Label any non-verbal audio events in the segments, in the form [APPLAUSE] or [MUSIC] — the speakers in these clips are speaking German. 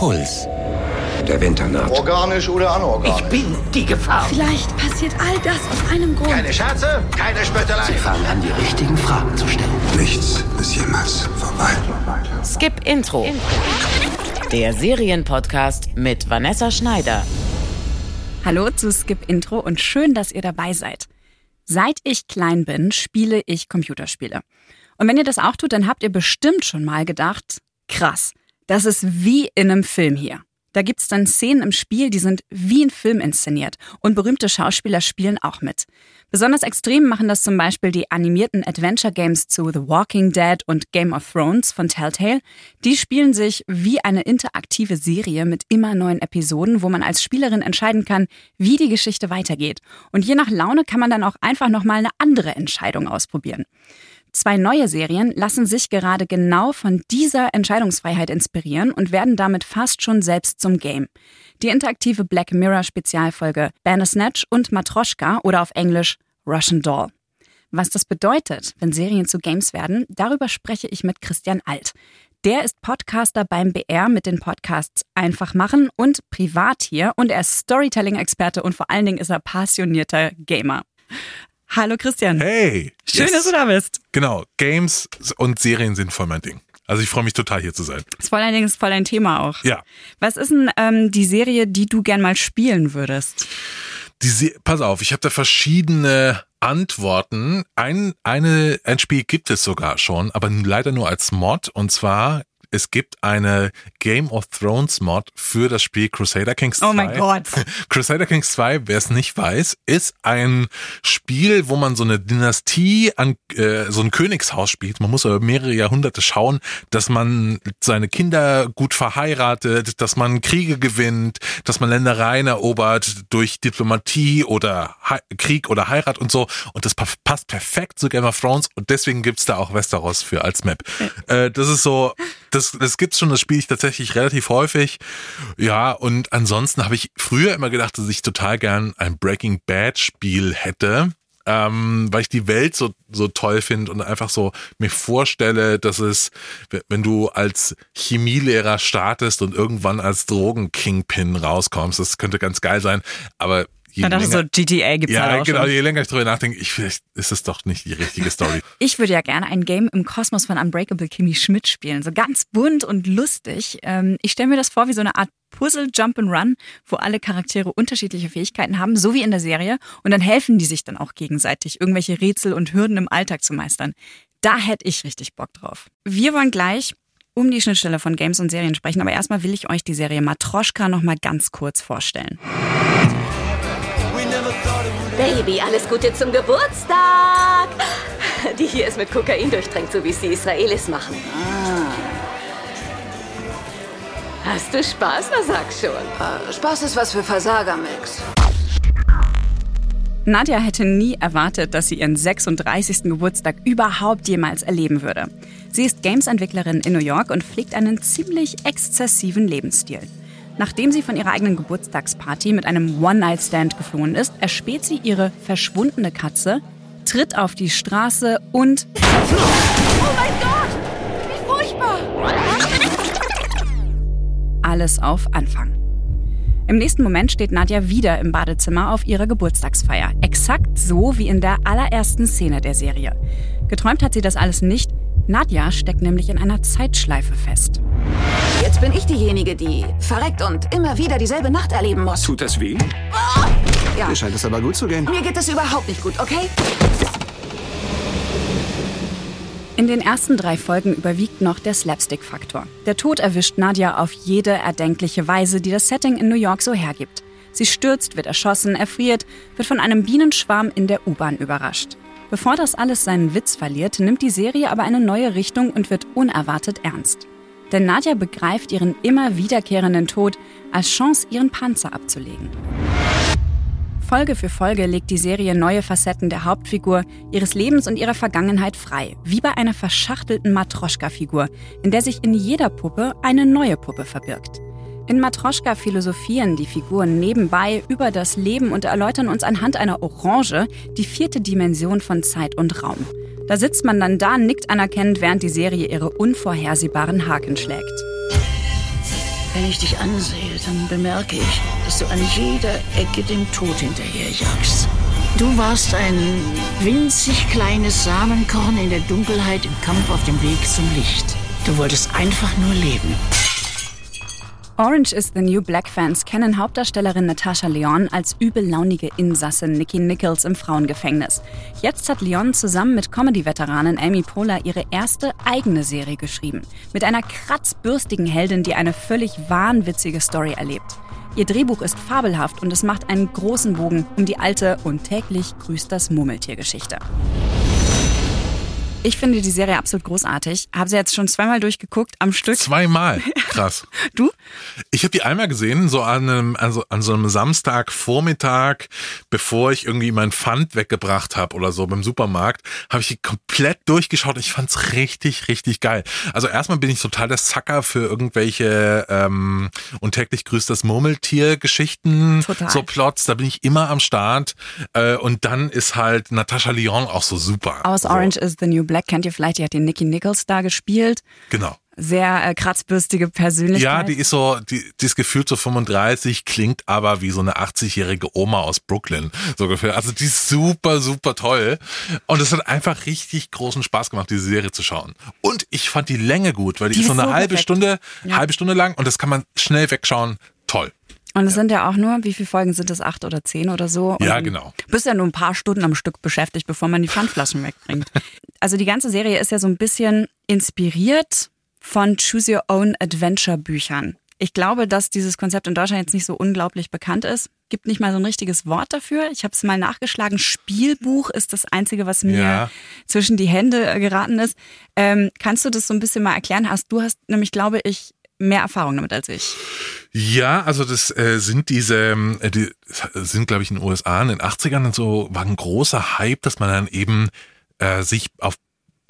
Puls. Der Winter naht. Organisch oder anorganisch? Ich bin die Gefahr. Vielleicht passiert all das aus einem Grund. Keine Scherze, keine Spöttelei. Sie fangen an, die richtigen Fragen zu stellen. Nichts ist jemals vorbei. Skip Intro. Der Serienpodcast mit Vanessa Schneider. Hallo zu Skip Intro und schön, dass ihr dabei seid. Seit ich klein bin, spiele ich Computerspiele. Und wenn ihr das auch tut, dann habt ihr bestimmt schon mal gedacht, krass, das ist wie in einem Film hier. Da gibt's dann Szenen im Spiel, die sind wie ein Film inszeniert. Und berühmte Schauspieler spielen auch mit. Besonders extrem machen das zum Beispiel die animierten Adventure Games zu The Walking Dead und Game of Thrones von Telltale. Die spielen sich wie eine interaktive Serie mit immer neuen Episoden, wo man als Spielerin entscheiden kann, wie die Geschichte weitergeht. Und je nach Laune kann man dann auch einfach nochmal eine andere Entscheidung ausprobieren. Zwei neue Serien lassen sich gerade genau von dieser Entscheidungsfreiheit inspirieren und werden damit fast schon selbst zum Game. Die interaktive Black Mirror Spezialfolge Bandersnatch und Matroschka oder auf Englisch Russian Doll. Was das bedeutet, wenn Serien zu Games werden, darüber spreche ich mit Christian Alt. Der ist Podcaster beim BR mit den Podcasts Einfach machen und Privat hier und er ist Storytelling-Experte und vor allen Dingen ist er passionierter Gamer. Hallo Christian. Hey. Schön, yes. dass du da bist. Genau. Games und Serien sind voll mein Ding. Also ich freue mich total hier zu sein. Das ist vor allen Dingen ist voll ein Thema auch. Ja. Was ist denn ähm, die Serie, die du gern mal spielen würdest? Die Se Pass auf, ich habe da verschiedene Antworten. Ein, eine, ein Spiel gibt es sogar schon, aber leider nur als Mod. Und zwar es gibt eine Game of Thrones Mod für das Spiel Crusader Kings 2. Oh mein Gott. [LAUGHS] Crusader Kings 2, wer es nicht weiß, ist ein Spiel, wo man so eine Dynastie an äh, so ein Königshaus spielt. Man muss über mehrere Jahrhunderte schauen, dass man seine Kinder gut verheiratet, dass man Kriege gewinnt, dass man Ländereien erobert durch Diplomatie oder He Krieg oder Heirat und so. Und das passt perfekt zu Game of Thrones und deswegen gibt's da auch Westeros für als Map. Äh, das ist so, das, das gibt's schon, das spiele ich tatsächlich relativ häufig. Ja, und ansonsten habe ich früher immer gedacht, dass ich total gern ein Breaking Bad Spiel hätte. Ähm, weil ich die Welt so, so toll finde und einfach so mir vorstelle, dass es, wenn du als Chemielehrer startest und irgendwann als Drogen-Kingpin rauskommst, das könnte ganz geil sein. Aber je dann länger, so GTA gibt's ja, halt auch genau, schon. je länger ich drüber nachdenke, ich, vielleicht ist es doch nicht die richtige Story. [LAUGHS] Ich würde ja gerne ein Game im Kosmos von Unbreakable Kimmy Schmidt spielen. So ganz bunt und lustig. Ähm, ich stelle mir das vor wie so eine Art Puzzle Jump and Run, wo alle Charaktere unterschiedliche Fähigkeiten haben, so wie in der Serie. Und dann helfen die sich dann auch gegenseitig, irgendwelche Rätsel und Hürden im Alltag zu meistern. Da hätte ich richtig Bock drauf. Wir wollen gleich um die Schnittstelle von Games und Serien sprechen, aber erstmal will ich euch die Serie Matroschka noch mal ganz kurz vorstellen. Baby, alles Gute zum Geburtstag. Die hier ist mit Kokain durchtränkt, so wie es die Israelis machen. Hast du Spaß? Na, sag schon. Äh, Spaß ist was für Versager, Max. Nadja hätte nie erwartet, dass sie ihren 36. Geburtstag überhaupt jemals erleben würde. Sie ist Games-Entwicklerin in New York und pflegt einen ziemlich exzessiven Lebensstil. Nachdem sie von ihrer eigenen Geburtstagsparty mit einem One-Night-Stand geflohen ist, erspäht sie ihre verschwundene Katze, tritt auf die Straße und... Oh mein Gott! Wie furchtbar! Alles auf Anfang. Im nächsten Moment steht Nadja wieder im Badezimmer auf ihrer Geburtstagsfeier. Exakt so wie in der allerersten Szene der Serie. Geträumt hat sie das alles nicht. Nadja steckt nämlich in einer Zeitschleife fest. Jetzt bin ich diejenige, die verreckt und immer wieder dieselbe Nacht erleben muss. Tut das weh? Oh! Ja. Dir scheint es aber gut zu gehen. Mir geht es überhaupt nicht gut, okay? In den ersten drei Folgen überwiegt noch der Slapstick-Faktor. Der Tod erwischt Nadja auf jede erdenkliche Weise, die das Setting in New York so hergibt. Sie stürzt, wird erschossen, erfriert, wird von einem Bienenschwarm in der U-Bahn überrascht. Bevor das alles seinen Witz verliert, nimmt die Serie aber eine neue Richtung und wird unerwartet ernst. Denn Nadja begreift ihren immer wiederkehrenden Tod als Chance, ihren Panzer abzulegen. Folge für Folge legt die Serie neue Facetten der Hauptfigur, ihres Lebens und ihrer Vergangenheit frei, wie bei einer verschachtelten Matroschka-Figur, in der sich in jeder Puppe eine neue Puppe verbirgt. In Matroschka philosophieren die Figuren nebenbei über das Leben und erläutern uns anhand einer Orange die vierte Dimension von Zeit und Raum. Da sitzt man dann da, nickt anerkennend, während die Serie ihre unvorhersehbaren Haken schlägt. Wenn ich dich ansehe, dann bemerke ich, dass du an jeder Ecke dem Tod hinterherjagst. Du warst ein winzig kleines Samenkorn in der Dunkelheit im Kampf auf dem Weg zum Licht. Du wolltest einfach nur leben. Orange is the New Black Fans kennen Hauptdarstellerin Natasha Leon als übellaunige Insassin Nikki Nichols im Frauengefängnis. Jetzt hat Leon zusammen mit Comedy-Veteranin Amy Poehler ihre erste eigene Serie geschrieben. Mit einer kratzbürstigen Heldin, die eine völlig wahnwitzige Story erlebt. Ihr Drehbuch ist fabelhaft und es macht einen großen Bogen um die alte und täglich grüßt das Murmeltier-Geschichte. Ich finde die Serie absolut großartig. Habe sie jetzt schon zweimal durchgeguckt am Stück. Zweimal. [LAUGHS] Krass. du? Ich habe die einmal gesehen, so an einem, also an so einem Samstagvormittag, bevor ich irgendwie mein Pfand weggebracht habe oder so beim Supermarkt, habe ich die komplett durchgeschaut. Ich fand's richtig, richtig geil. Also erstmal bin ich total der Sucker für irgendwelche ähm, und täglich grüßt das Murmeltier-Geschichten, so Plots. Da bin ich immer am Start. Äh, und dann ist halt Natascha Lyon auch so super. Aus so. Orange is the New Black kennt ihr vielleicht, die hat den Nicky Nichols da gespielt. Genau. Sehr äh, kratzbürstige Persönlichkeit. Ja, die ist so, die, die ist gefühlt so 35, klingt aber wie so eine 80-jährige Oma aus Brooklyn, so ungefähr. Also die ist super, super toll. Und es hat einfach richtig großen Spaß gemacht, diese Serie zu schauen. Und ich fand die Länge gut, weil die, die ist so eine so halbe perfekt. Stunde, ja. halbe Stunde lang und das kann man schnell wegschauen. Toll. Und es ja. sind ja auch nur, wie viele Folgen sind es? Acht oder zehn oder so? Und ja, genau. Bist ja nur ein paar Stunden am Stück beschäftigt, bevor man die Pfandflaschen wegbringt. [LAUGHS] Also die ganze Serie ist ja so ein bisschen inspiriert von Choose Your Own Adventure Büchern. Ich glaube, dass dieses Konzept in Deutschland jetzt nicht so unglaublich bekannt ist. Gibt nicht mal so ein richtiges Wort dafür. Ich habe es mal nachgeschlagen. Spielbuch ist das Einzige, was mir ja. zwischen die Hände geraten ist. Ähm, kannst du das so ein bisschen mal erklären? Hast du hast nämlich, glaube ich, mehr Erfahrung damit als ich. Ja, also das äh, sind diese, äh, die sind glaube ich in den USA in den 80ern so, war ein großer Hype, dass man dann eben äh, sich auf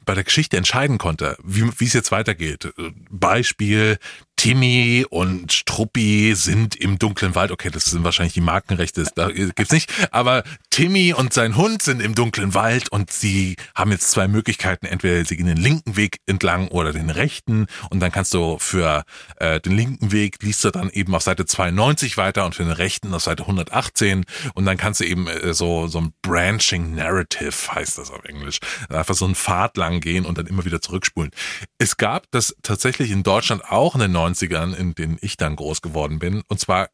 bei der Geschichte entscheiden konnte, wie es jetzt weitergeht. Beispiel, Timmy und Struppi sind im dunklen Wald. Okay, das sind wahrscheinlich die Markenrechte, da gibt's nicht. Aber Timmy und sein Hund sind im dunklen Wald und sie haben jetzt zwei Möglichkeiten. Entweder sie gehen den linken Weg entlang oder den rechten. Und dann kannst du für äh, den linken Weg liest du dann eben auf Seite 92 weiter und für den rechten auf Seite 118. Und dann kannst du eben äh, so, so ein Branching Narrative heißt das auf Englisch. Einfach so einen Pfad lang gehen und dann immer wieder zurückspulen. Es gab das tatsächlich in Deutschland auch in den 90ern, in denen ich dann groß geworden bin. Und zwar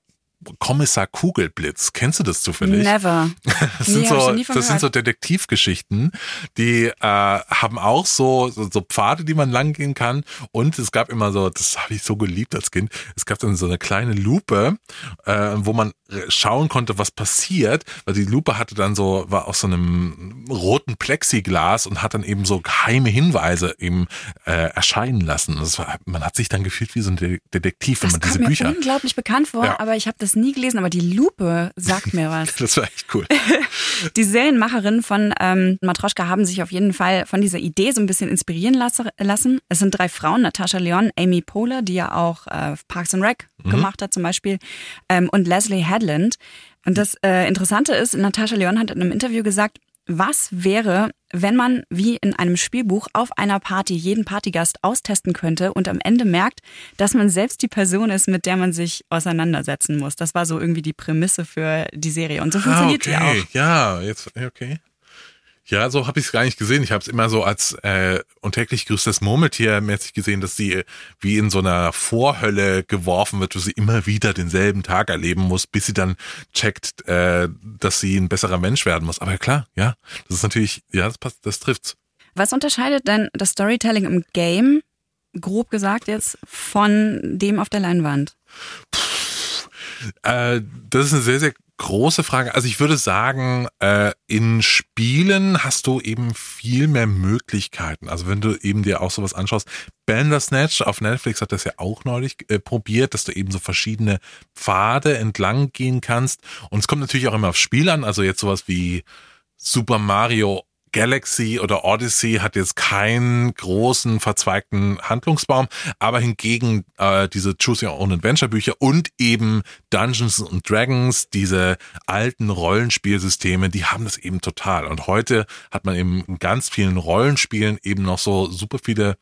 Kommissar Kugelblitz. Kennst du das zufällig? Never. [LAUGHS] Das sind, nee, so, das sind so Detektivgeschichten, die äh, haben auch so, so, so Pfade, die man lang gehen kann. Und es gab immer so, das habe ich so geliebt als Kind, es gab dann so eine kleine Lupe, äh, wo man schauen konnte, was passiert, weil die Lupe hatte dann so, war aus so einem roten Plexiglas und hat dann eben so geheime Hinweise eben äh, erscheinen lassen. Das war, man hat sich dann gefühlt wie so ein Detektiv, wenn das man diese Bücher. Mir unglaublich bekannt vor, ja. aber ich habe das nie gelesen, aber die Lupe sagt mir [LAUGHS] was. das war echt cool. die Serienmacherinnen von ähm, Matroschka haben sich auf jeden Fall von dieser Idee so ein bisschen inspirieren lassen. Es sind drei Frauen, Natascha Leon, Amy Poehler, die ja auch äh, Parks and Rec mhm. gemacht hat zum Beispiel, ähm, und Leslie Headland. Und das äh, Interessante ist, Natascha Leon hat in einem Interview gesagt, was wäre, wenn man wie in einem Spielbuch auf einer Party jeden Partygast austesten könnte und am Ende merkt, dass man selbst die Person ist, mit der man sich auseinandersetzen muss. Das war so irgendwie die Prämisse für die Serie und so funktioniert ah, okay. die auch. Ja, jetzt okay. Ja, so habe ich es gar nicht gesehen. Ich habe es immer so als äh, und täglich grüßt das Murmeltier mäßig gesehen, dass sie wie in so einer Vorhölle geworfen wird, wo sie immer wieder denselben Tag erleben muss, bis sie dann checkt, äh, dass sie ein besserer Mensch werden muss. Aber klar, ja, das ist natürlich, ja, das passt, das trifft's. Was unterscheidet denn das Storytelling im Game, grob gesagt jetzt, von dem auf der Leinwand? Puh, äh, das ist eine sehr, sehr große Frage. Also ich würde sagen, äh, in Spielen hast du eben viel mehr Möglichkeiten. Also wenn du eben dir auch sowas anschaust, Bandersnatch auf Netflix hat das ja auch neulich äh, probiert, dass du eben so verschiedene Pfade entlang gehen kannst. Und es kommt natürlich auch immer aufs Spiel an. Also jetzt sowas wie Super Mario Galaxy oder Odyssey hat jetzt keinen großen verzweigten Handlungsbaum, aber hingegen äh, diese Choose Your Own Adventure Bücher und eben Dungeons and Dragons, diese alten Rollenspielsysteme, die haben das eben total. Und heute hat man eben in ganz vielen Rollenspielen eben noch so super viele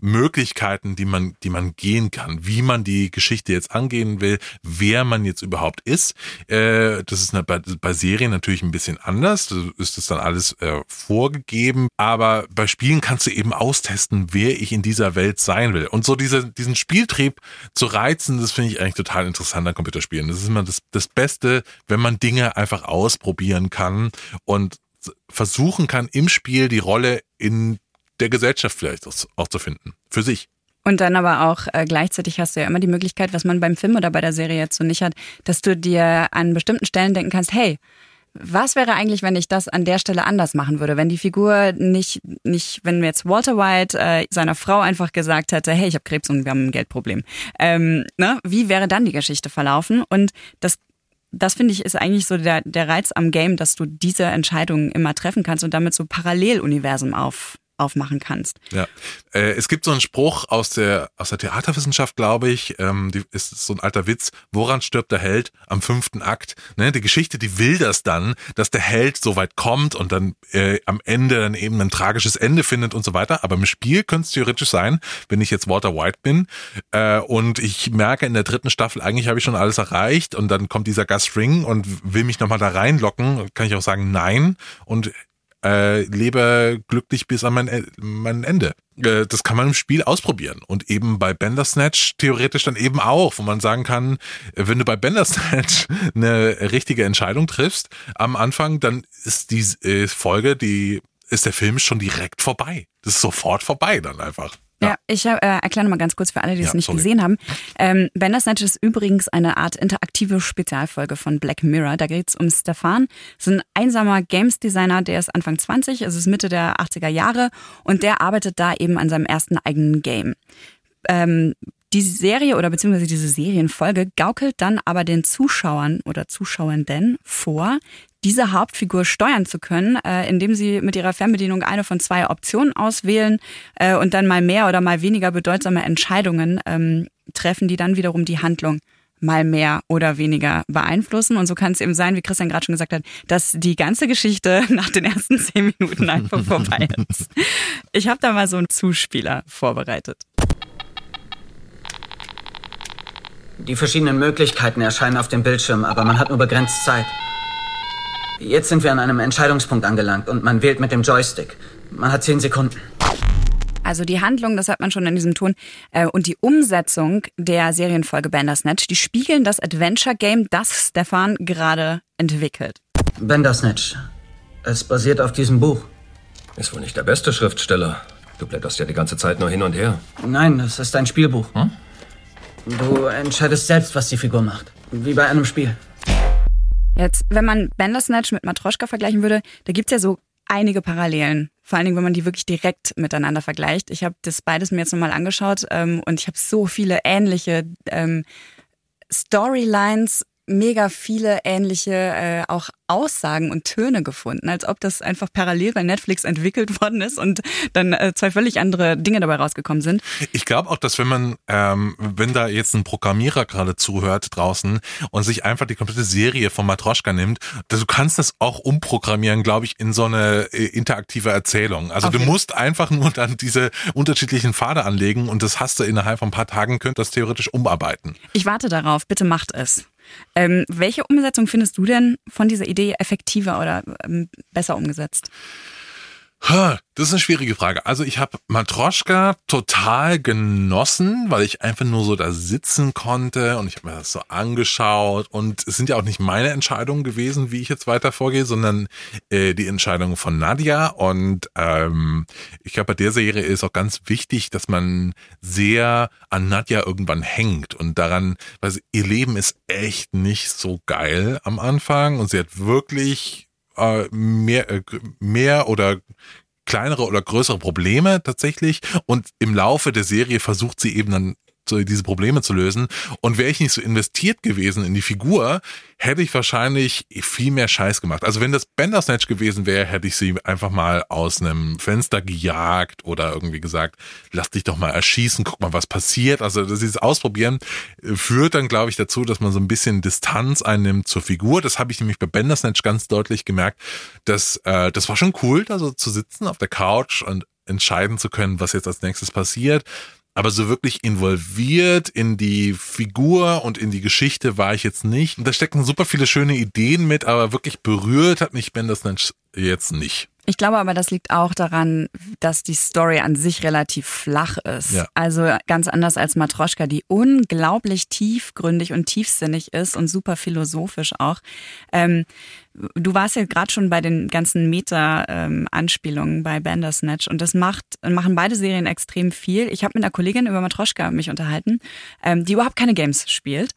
Möglichkeiten, die man, die man gehen kann, wie man die Geschichte jetzt angehen will, wer man jetzt überhaupt ist. Äh, das ist bei, Serien natürlich ein bisschen anders. Da ist das dann alles äh, vorgegeben. Aber bei Spielen kannst du eben austesten, wer ich in dieser Welt sein will. Und so diese, diesen Spieltrieb zu reizen, das finde ich eigentlich total interessant an Computerspielen. Das ist immer das, das Beste, wenn man Dinge einfach ausprobieren kann und versuchen kann, im Spiel die Rolle in der Gesellschaft vielleicht auch zu finden. Für sich. Und dann aber auch äh, gleichzeitig hast du ja immer die Möglichkeit, was man beim Film oder bei der Serie jetzt so nicht hat, dass du dir an bestimmten Stellen denken kannst, hey, was wäre eigentlich, wenn ich das an der Stelle anders machen würde? Wenn die Figur nicht, nicht, wenn jetzt Walter White äh, seiner Frau einfach gesagt hätte, hey, ich habe Krebs und wir haben ein Geldproblem. Ähm, ne? Wie wäre dann die Geschichte verlaufen? Und das das finde ich ist eigentlich so der, der Reiz am Game, dass du diese Entscheidungen immer treffen kannst und damit so Paralleluniversen auf, aufmachen kannst. Ja, äh, es gibt so einen Spruch aus der aus der Theaterwissenschaft, glaube ich, ähm, die ist so ein alter Witz. Woran stirbt der Held am fünften Akt? Ne, die Geschichte, die will das dann, dass der Held so weit kommt und dann äh, am Ende dann eben ein tragisches Ende findet und so weiter. Aber im Spiel könnte es theoretisch sein, wenn ich jetzt Walter White bin äh, und ich merke in der dritten Staffel eigentlich habe ich schon alles erreicht und dann kommt dieser Gus Ring und will mich nochmal da reinlocken, kann ich auch sagen nein und äh, lebe glücklich bis an mein, e-, mein Ende. Äh, das kann man im Spiel ausprobieren. Und eben bei Bandersnatch theoretisch dann eben auch, wo man sagen kann, wenn du bei Bandersnatch [LAUGHS] eine richtige Entscheidung triffst am Anfang, dann ist die äh, Folge, die ist der Film schon direkt vorbei. Das ist sofort vorbei dann einfach. Ja, ich äh, erkläre mal ganz kurz für alle, die ja, es nicht sorry. gesehen haben. Ähm, Bandersnatch ist übrigens eine Art interaktive Spezialfolge von Black Mirror. Da geht es um Stefan. Das ist ein einsamer Games-Designer, der ist Anfang 20, es ist Mitte der 80er Jahre und der arbeitet da eben an seinem ersten eigenen Game. Ähm, die Serie oder beziehungsweise diese Serienfolge gaukelt dann aber den Zuschauern oder Zuschauenden vor, diese Hauptfigur steuern zu können, äh, indem sie mit ihrer Fernbedienung eine von zwei Optionen auswählen äh, und dann mal mehr oder mal weniger bedeutsame Entscheidungen ähm, treffen, die dann wiederum die Handlung mal mehr oder weniger beeinflussen. Und so kann es eben sein, wie Christian gerade schon gesagt hat, dass die ganze Geschichte [LAUGHS] nach den ersten zehn Minuten einfach vorbei ist. Ich habe da mal so einen Zuspieler vorbereitet. Die verschiedenen Möglichkeiten erscheinen auf dem Bildschirm, aber man hat nur begrenzt Zeit. Jetzt sind wir an einem Entscheidungspunkt angelangt und man wählt mit dem Joystick. Man hat zehn Sekunden. Also die Handlung, das hat man schon in diesem Ton, äh, und die Umsetzung der Serienfolge Bandersnatch, die spiegeln das Adventure-Game, das Stefan gerade entwickelt. Bandersnatch. Es basiert auf diesem Buch. Ist wohl nicht der beste Schriftsteller. Du blätterst ja die ganze Zeit nur hin und her. Nein, es ist ein Spielbuch. Hm? Du entscheidest selbst, was die Figur macht. Wie bei einem Spiel. Jetzt, wenn man Bandersnatch mit Matroschka vergleichen würde, da gibt's ja so einige Parallelen. Vor allen Dingen, wenn man die wirklich direkt miteinander vergleicht. Ich habe das beides mir jetzt nochmal angeschaut ähm, und ich habe so viele ähnliche ähm, Storylines, mega viele ähnliche äh, auch Aussagen und Töne gefunden, als ob das einfach parallel bei Netflix entwickelt [LAUGHS] worden ist und dann äh, zwei völlig andere Dinge dabei rausgekommen sind. Ich glaube auch, dass wenn man, ähm, wenn da jetzt ein Programmierer gerade zuhört draußen und sich einfach die komplette Serie von Matroschka nimmt, du kannst das auch umprogrammieren, glaube ich, in so eine äh, interaktive Erzählung. Also okay. du musst einfach nur dann diese unterschiedlichen Pfade anlegen und das hast du innerhalb von ein paar Tagen, könnt das theoretisch umarbeiten. Ich warte darauf, bitte macht es. Ähm, welche Umsetzung findest du denn von dieser Idee effektiver oder ähm, besser umgesetzt? Das ist eine schwierige Frage. Also ich habe Matroschka total genossen, weil ich einfach nur so da sitzen konnte und ich habe mir das so angeschaut. Und es sind ja auch nicht meine Entscheidungen gewesen, wie ich jetzt weiter vorgehe, sondern äh, die Entscheidungen von Nadia. Und ähm, ich glaube bei der Serie ist auch ganz wichtig, dass man sehr an Nadia irgendwann hängt. Und daran, weil ihr Leben ist echt nicht so geil am Anfang. Und sie hat wirklich äh, mehr, äh, mehr oder kleinere oder größere Probleme tatsächlich. Und im Laufe der Serie versucht sie eben dann diese Probleme zu lösen. Und wäre ich nicht so investiert gewesen in die Figur, hätte ich wahrscheinlich viel mehr Scheiß gemacht. Also wenn das Bandersnatch gewesen wäre, hätte ich sie einfach mal aus einem Fenster gejagt oder irgendwie gesagt, lass dich doch mal erschießen, guck mal, was passiert. Also dieses Ausprobieren führt dann, glaube ich, dazu, dass man so ein bisschen Distanz einnimmt zur Figur. Das habe ich nämlich bei Bandersnatch ganz deutlich gemerkt. Dass, äh, das war schon cool, da so zu sitzen auf der Couch und entscheiden zu können, was jetzt als nächstes passiert. Aber so wirklich involviert in die Figur und in die Geschichte war ich jetzt nicht. Und da stecken super viele schöne Ideen mit, aber wirklich berührt hat mich Bandersnatch jetzt nicht. Ich glaube aber, das liegt auch daran, dass die Story an sich relativ flach ist. Ja. Also ganz anders als Matroschka, die unglaublich tiefgründig und tiefsinnig ist und super philosophisch auch. Ähm, du warst ja gerade schon bei den ganzen Meta-Anspielungen bei Bandersnatch und das macht, machen beide Serien extrem viel. Ich habe mit einer Kollegin über Matroschka mich unterhalten, ähm, die überhaupt keine Games spielt.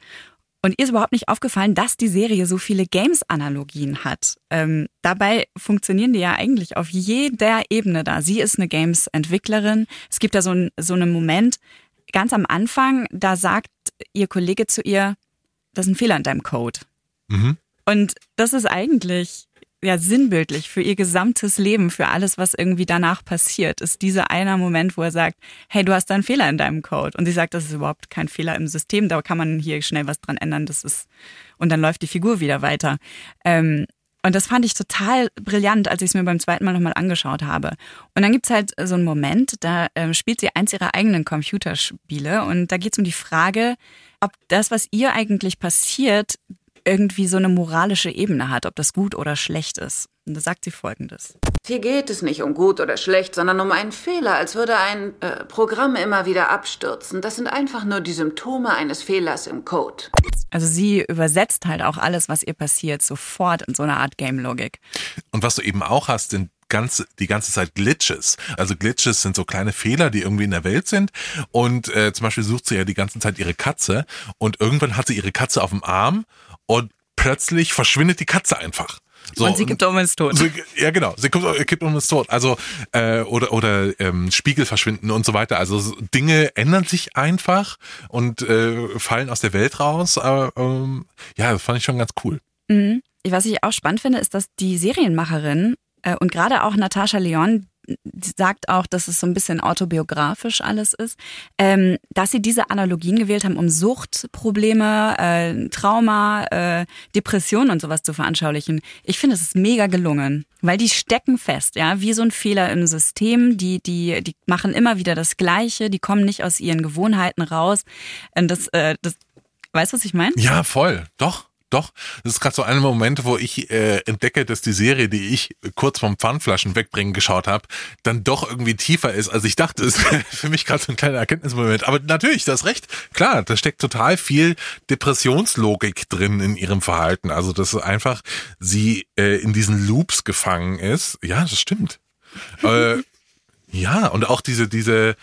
Und ihr ist überhaupt nicht aufgefallen, dass die Serie so viele Games-Analogien hat. Ähm, dabei funktionieren die ja eigentlich auf jeder Ebene da. Sie ist eine Games-Entwicklerin. Es gibt da so, ein, so einen Moment ganz am Anfang, da sagt ihr Kollege zu ihr, das ist ein Fehler in deinem Code. Mhm. Und das ist eigentlich ja sinnbildlich für ihr gesamtes Leben, für alles, was irgendwie danach passiert, ist dieser einer Moment, wo er sagt, hey, du hast da einen Fehler in deinem Code. Und sie sagt, das ist überhaupt kein Fehler im System, da kann man hier schnell was dran ändern, das ist, und dann läuft die Figur wieder weiter. Ähm, und das fand ich total brillant, als ich es mir beim zweiten Mal nochmal angeschaut habe. Und dann gibt's halt so einen Moment, da äh, spielt sie eins ihrer eigenen Computerspiele und da geht's um die Frage, ob das, was ihr eigentlich passiert, irgendwie so eine moralische Ebene hat, ob das gut oder schlecht ist. Und da sagt sie folgendes. Hier geht es nicht um gut oder schlecht, sondern um einen Fehler, als würde ein äh, Programm immer wieder abstürzen. Das sind einfach nur die Symptome eines Fehlers im Code. Also sie übersetzt halt auch alles, was ihr passiert, sofort in so eine Art Game-Logik. Und was du eben auch hast, sind ganz, die ganze Zeit Glitches. Also Glitches sind so kleine Fehler, die irgendwie in der Welt sind. Und äh, zum Beispiel sucht sie ja die ganze Zeit ihre Katze und irgendwann hat sie ihre Katze auf dem Arm und plötzlich verschwindet die Katze einfach. So, und sie gibt um ins Tod. Sie, ja, genau. Sie kommt, kippt um ins Tod. Also äh, oder oder ähm, Spiegel verschwinden und so weiter. Also so, Dinge ändern sich einfach und äh, fallen aus der Welt raus. Aber ähm, ja, das fand ich schon ganz cool. Mhm. Was ich auch spannend finde, ist, dass die Serienmacherin äh, und gerade auch Natascha Leon, sagt auch, dass es so ein bisschen autobiografisch alles ist, ähm, dass sie diese Analogien gewählt haben, um Suchtprobleme, äh, Trauma, äh, Depressionen und sowas zu veranschaulichen. Ich finde, es ist mega gelungen, weil die stecken fest, ja, wie so ein Fehler im System. Die, die, die machen immer wieder das Gleiche, die kommen nicht aus ihren Gewohnheiten raus. Und das, äh, das, weißt du, was ich meine? Ja, voll, doch. Doch, das ist gerade so ein Moment, wo ich äh, entdecke, dass die Serie, die ich kurz vom Pfandflaschen wegbringen geschaut habe, dann doch irgendwie tiefer ist, als ich dachte. Das ist [LAUGHS] für mich gerade so ein kleiner Erkenntnismoment. Aber natürlich, das recht. Klar, da steckt total viel Depressionslogik drin in ihrem Verhalten. Also, dass einfach sie äh, in diesen Loops gefangen ist. Ja, das stimmt. äh, ja, und auch diese, diese,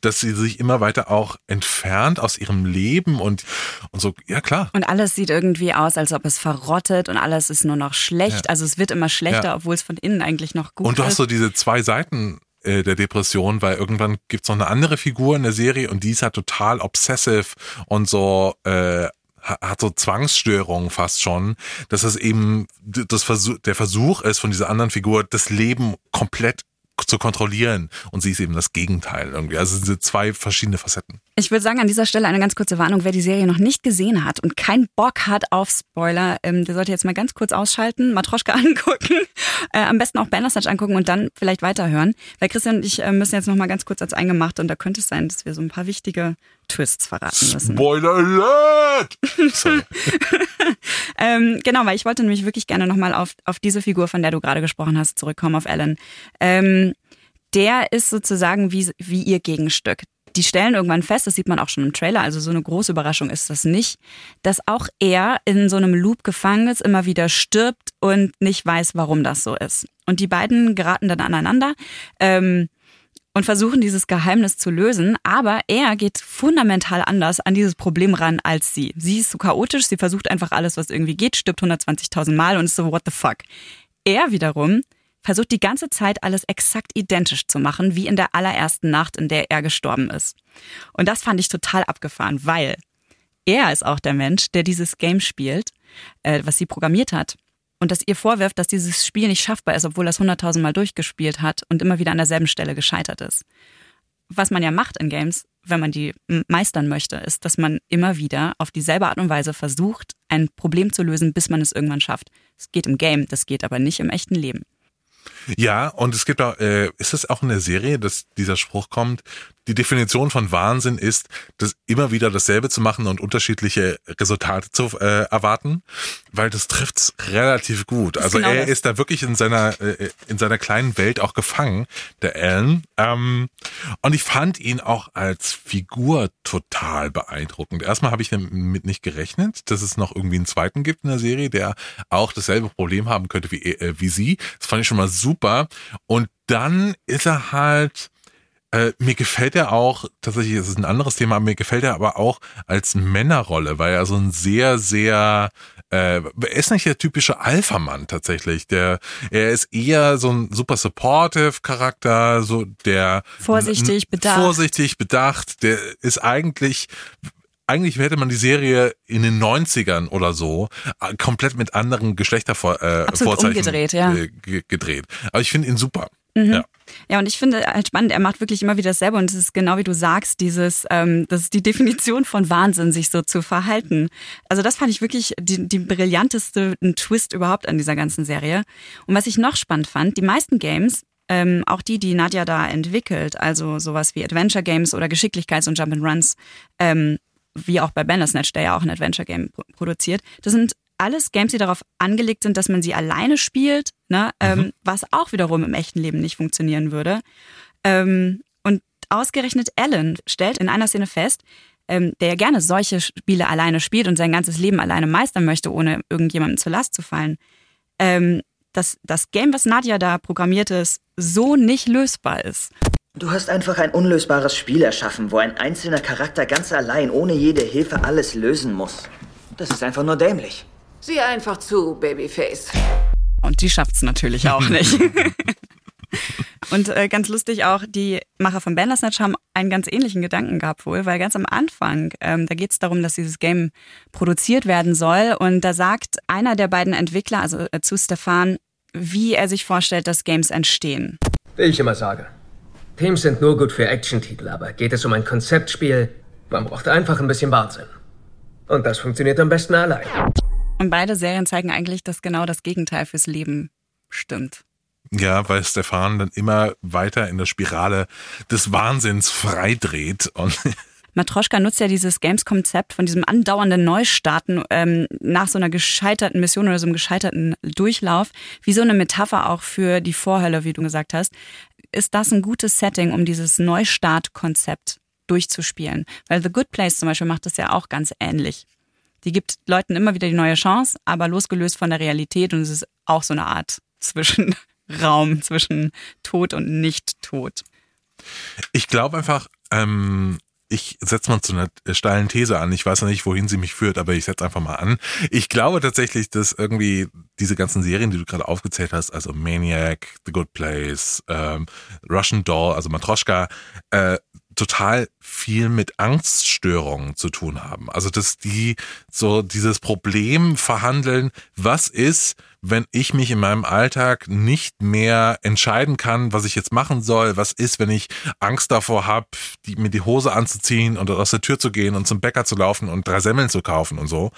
dass sie sich immer weiter auch entfernt aus ihrem Leben und, und so, ja klar. Und alles sieht irgendwie aus, als ob es verrottet und alles ist nur noch schlecht. Ja. Also es wird immer schlechter, ja. obwohl es von innen eigentlich noch gut ist. Und du hast so diese zwei Seiten äh, der Depression, weil irgendwann gibt's noch eine andere Figur in der Serie und die ist halt total obsessive und so äh, hat so Zwangsstörungen fast schon, dass es eben das Versuch, der Versuch ist von dieser anderen Figur, das Leben komplett zu kontrollieren. Und sie ist eben das Gegenteil irgendwie. Also diese zwei verschiedene Facetten. Ich würde sagen, an dieser Stelle eine ganz kurze Warnung. Wer die Serie noch nicht gesehen hat und keinen Bock hat auf Spoiler, ähm, der sollte jetzt mal ganz kurz ausschalten, Matroschka [LAUGHS] angucken, äh, am besten auch Bandersnatch angucken und dann vielleicht weiterhören. Weil Christian und ich äh, müssen jetzt noch mal ganz kurz als eingemacht und da könnte es sein, dass wir so ein paar wichtige Twists verraten müssen. Spoiler Alert! [LAUGHS] [LAUGHS] ähm, genau, weil ich wollte nämlich wirklich gerne nochmal auf, auf diese Figur, von der du gerade gesprochen hast, zurückkommen, auf Alan. Ähm, der ist sozusagen wie, wie ihr Gegenstück. Die stellen irgendwann fest, das sieht man auch schon im Trailer, also so eine große Überraschung ist das nicht, dass auch er in so einem Loop gefangen ist, immer wieder stirbt und nicht weiß, warum das so ist. Und die beiden geraten dann aneinander. Ähm, und versuchen dieses Geheimnis zu lösen, aber er geht fundamental anders an dieses Problem ran als sie. Sie ist so chaotisch, sie versucht einfach alles, was irgendwie geht, stirbt 120.000 Mal und ist so, what the fuck. Er wiederum versucht die ganze Zeit alles exakt identisch zu machen, wie in der allerersten Nacht, in der er gestorben ist. Und das fand ich total abgefahren, weil er ist auch der Mensch, der dieses Game spielt, äh, was sie programmiert hat und dass ihr vorwirft, dass dieses Spiel nicht schaffbar ist, obwohl er es hunderttausendmal durchgespielt hat und immer wieder an derselben Stelle gescheitert ist. Was man ja macht in Games, wenn man die meistern möchte, ist, dass man immer wieder auf dieselbe Art und Weise versucht, ein Problem zu lösen, bis man es irgendwann schafft. Es geht im Game, das geht aber nicht im echten Leben. Ja, und es gibt auch, äh, ist es auch in der Serie, dass dieser Spruch kommt, die Definition von Wahnsinn ist, das immer wieder dasselbe zu machen und unterschiedliche Resultate zu äh, erwarten, weil das trifft's relativ gut. Also genau er das. ist da wirklich in seiner äh, in seiner kleinen Welt auch gefangen, der Alan. Ähm, und ich fand ihn auch als Figur total beeindruckend. Erstmal habe ich damit nicht gerechnet, dass es noch irgendwie einen zweiten gibt in der Serie, der auch dasselbe Problem haben könnte wie äh, wie sie. Das fand ich schon mal super. Und dann ist er halt äh, mir gefällt er auch, tatsächlich ist es ein anderes Thema, mir gefällt er aber auch als Männerrolle, weil er so ein sehr, sehr, äh, er ist nicht der typische Alpha-Mann tatsächlich. Der, er ist eher so ein super supportive Charakter, so der Vorsichtig, bedacht. Vorsichtig, bedacht. Der ist eigentlich eigentlich hätte man die Serie in den 90ern oder so äh, komplett mit anderen Geschlechtervorzeichen äh, Vorzeichen, umgedreht, ja. äh, ge- gedreht. Aber ich finde ihn super. Mhm. Ja. Ja, und ich finde halt spannend, er macht wirklich immer wieder dasselbe und es ist genau wie du sagst, dieses, ähm, das ist die Definition von Wahnsinn, sich so zu verhalten. Also das fand ich wirklich die, die brillanteste Twist überhaupt an dieser ganzen Serie. Und was ich noch spannend fand, die meisten Games, ähm, auch die, die Nadja da entwickelt, also sowas wie Adventure Games oder Geschicklichkeits- und Jump'n'Runs, ähm, wie auch bei Bandersnatch, der ja auch ein Adventure Game pro produziert, das sind alles Games, die darauf angelegt sind, dass man sie alleine spielt, ne? ähm, was auch wiederum im echten Leben nicht funktionieren würde. Ähm, und ausgerechnet Alan stellt in einer Szene fest, ähm, der ja gerne solche Spiele alleine spielt und sein ganzes Leben alleine meistern möchte, ohne irgendjemandem zur Last zu fallen, ähm, dass das Game, was Nadja da programmiert ist, so nicht lösbar ist. Du hast einfach ein unlösbares Spiel erschaffen, wo ein einzelner Charakter ganz allein, ohne jede Hilfe, alles lösen muss. Das ist einfach nur dämlich. Sieh einfach zu, Babyface. Und die schafft's natürlich auch [LAUGHS] nicht. [LAUGHS] Und äh, ganz lustig auch, die Macher von Bandersnatch haben einen ganz ähnlichen Gedanken gehabt wohl, weil ganz am Anfang, ähm, da geht es darum, dass dieses Game produziert werden soll und da sagt einer der beiden Entwickler, also äh, zu Stefan, wie er sich vorstellt, dass Games entstehen. Wie ich immer sage. Teams sind nur gut für Action-Titel, aber geht es um ein Konzeptspiel, man braucht einfach ein bisschen Wahnsinn. Und das funktioniert am besten allein. Und beide Serien zeigen eigentlich, dass genau das Gegenteil fürs Leben stimmt. Ja, weil Stefan dann immer weiter in der Spirale des Wahnsinns freidreht und [LAUGHS] Matroschka nutzt ja dieses Games-Konzept von diesem andauernden Neustarten ähm, nach so einer gescheiterten Mission oder so einem gescheiterten Durchlauf, wie so eine Metapher auch für die Vorhölle, wie du gesagt hast. Ist das ein gutes Setting, um dieses Neustart-Konzept durchzuspielen? Weil The Good Place zum Beispiel macht das ja auch ganz ähnlich. Die gibt Leuten immer wieder die neue Chance, aber losgelöst von der Realität und es ist auch so eine Art Zwischenraum zwischen Tod und Nicht-Tod. ich glaube einfach, ähm, ich setze mal zu einer steilen These an. Ich weiß ja nicht, wohin sie mich führt, aber ich setze einfach mal an. Ich glaube tatsächlich, dass irgendwie diese ganzen Serien, die du gerade aufgezählt hast, also Maniac, The Good Place, ähm, Russian Doll, also Matroschka, äh, total viel mit Angststörungen zu tun haben. Also dass die so dieses Problem verhandeln, was ist, wenn ich mich in meinem Alltag nicht mehr entscheiden kann, was ich jetzt machen soll, was ist, wenn ich Angst davor habe, mir die Hose anzuziehen und aus der Tür zu gehen und zum Bäcker zu laufen und drei Semmeln zu kaufen und so.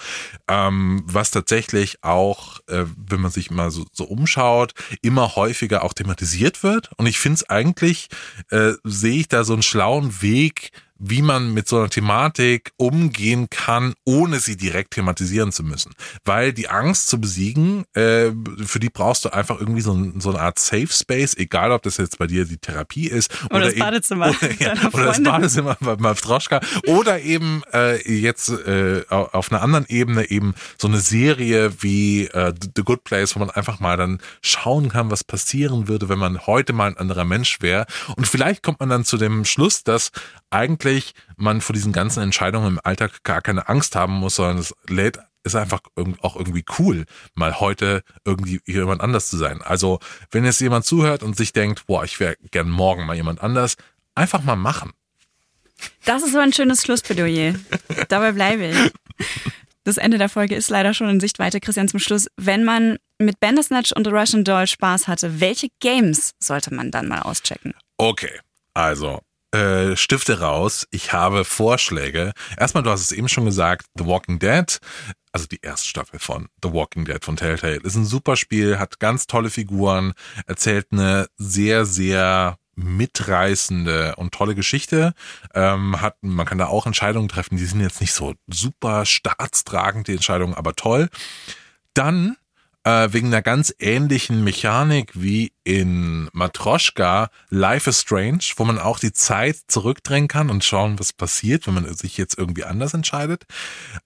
Ähm, was tatsächlich auch, äh, wenn man sich mal so, so umschaut, immer häufiger auch thematisiert wird. Und ich finde es eigentlich, äh, sehe ich da so einen schlauen Weg, wie man mit so einer Thematik umgehen kann, ohne sie direkt thematisieren zu müssen. Weil die Angst zu besiegen, äh, für die brauchst du einfach irgendwie so, ein, so eine Art Safe Space, egal ob das jetzt bei dir die Therapie ist Oder das eben- Badezimmer oder, ja, [LAUGHS] oder das. Badezimmer bei Mavtroschka oder eben äh, jetzt äh, au- auf einer anderen Ebene eben so eine Serie wie äh, The Good Place, wo man einfach mal dann schauen kann, was passieren würde, wenn man heute mal ein anderer Mensch wäre. Und vielleicht kommt man dann zu dem Schluss, dass eigentlich man vor diesen ganzen Entscheidungen im Alltag gar keine Angst haben muss, sondern es lädt ist einfach auch irgendwie cool, mal heute irgendwie jemand anders zu sein. Also, wenn jetzt jemand zuhört und sich denkt, boah, ich wäre gern morgen mal jemand anders, einfach mal machen. Das ist so ein schönes Schlussplädoyer. [LAUGHS] Dabei bleibe ich. Das Ende der Folge ist leider schon in Sichtweite. Christian, zum Schluss. Wenn man mit Bandersnatch und The Russian Doll Spaß hatte, welche Games sollte man dann mal auschecken? Okay, also äh, Stifte raus. Ich habe Vorschläge. Erstmal, du hast es eben schon gesagt, The Walking Dead. Also die erste Staffel von The Walking Dead von Telltale. Ist ein super Spiel, hat ganz tolle Figuren, erzählt eine sehr, sehr mitreißende und tolle Geschichte. Ähm, hat, man kann da auch Entscheidungen treffen, die sind jetzt nicht so super staatstragend, die Entscheidungen, aber toll. Dann äh, wegen einer ganz ähnlichen Mechanik wie in Matroschka Life is Strange, wo man auch die Zeit zurückdrängen kann und schauen, was passiert, wenn man sich jetzt irgendwie anders entscheidet.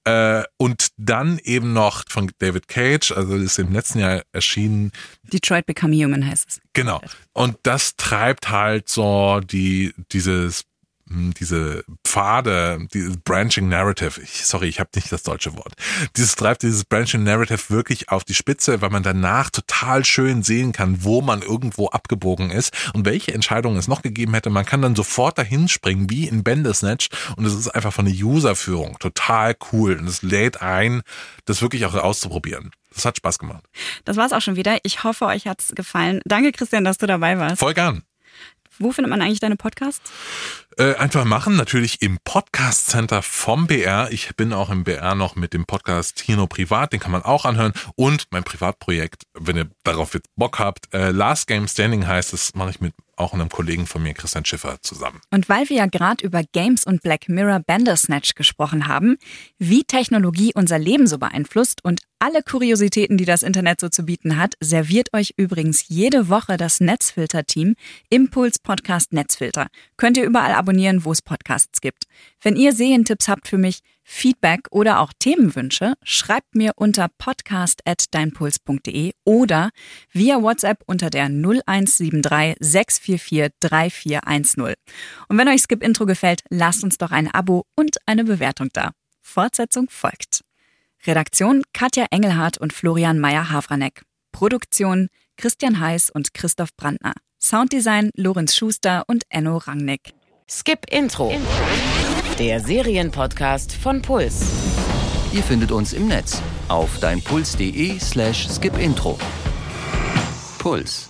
Äh, und dann eben noch von David Cage, also ist im letzten Jahr erschienen. Detroit Become Human heißt es. Genau. Und das treibt halt so die, dieses diese Pfade, dieses Branching Narrative, ich, sorry, ich habe nicht das deutsche Wort, dieses treibt dieses Branching Narrative wirklich auf die Spitze, weil man danach total schön sehen kann, wo man irgendwo abgebogen ist und welche Entscheidungen es noch gegeben hätte. Man kann dann sofort dahin springen, wie in Bandersnatch und es ist einfach von der Userführung total cool und es lädt ein, das wirklich auch auszuprobieren. Das hat Spaß gemacht. Das war's auch schon wieder. Ich hoffe, euch hat's gefallen. Danke, Christian, dass du dabei warst. Voll gern. Wo findet man eigentlich deine Podcasts? Äh, einfach machen, natürlich im Podcast Center vom BR. Ich bin auch im BR noch mit dem Podcast Hino Privat, den kann man auch anhören. Und mein Privatprojekt, wenn ihr darauf jetzt Bock habt, äh, Last Game Standing heißt, das mache ich mit auch einem Kollegen von mir, Christian Schiffer, zusammen. Und weil wir ja gerade über Games und Black Mirror Bandersnatch gesprochen haben, wie Technologie unser Leben so beeinflusst und alle Kuriositäten, die das Internet so zu bieten hat, serviert euch übrigens jede Woche das Netzfilter-Team Impuls Podcast Netzfilter. Könnt ihr überall abonnieren, wo es Podcasts gibt. Wenn ihr Serientipps habt für mich, Feedback oder auch Themenwünsche, schreibt mir unter podcast.deinpuls.de oder via WhatsApp unter der 0173 644 3410. Und wenn euch Skip Intro gefällt, lasst uns doch ein Abo und eine Bewertung da. Fortsetzung folgt. Redaktion Katja Engelhardt und Florian Meyer-Havranek. Produktion Christian Heiß und Christoph Brandner. Sounddesign Lorenz Schuster und Enno Rangnick. Skip Intro. Der Serienpodcast von Puls. Ihr findet uns im Netz auf deinpuls.de slash skipintro. Puls.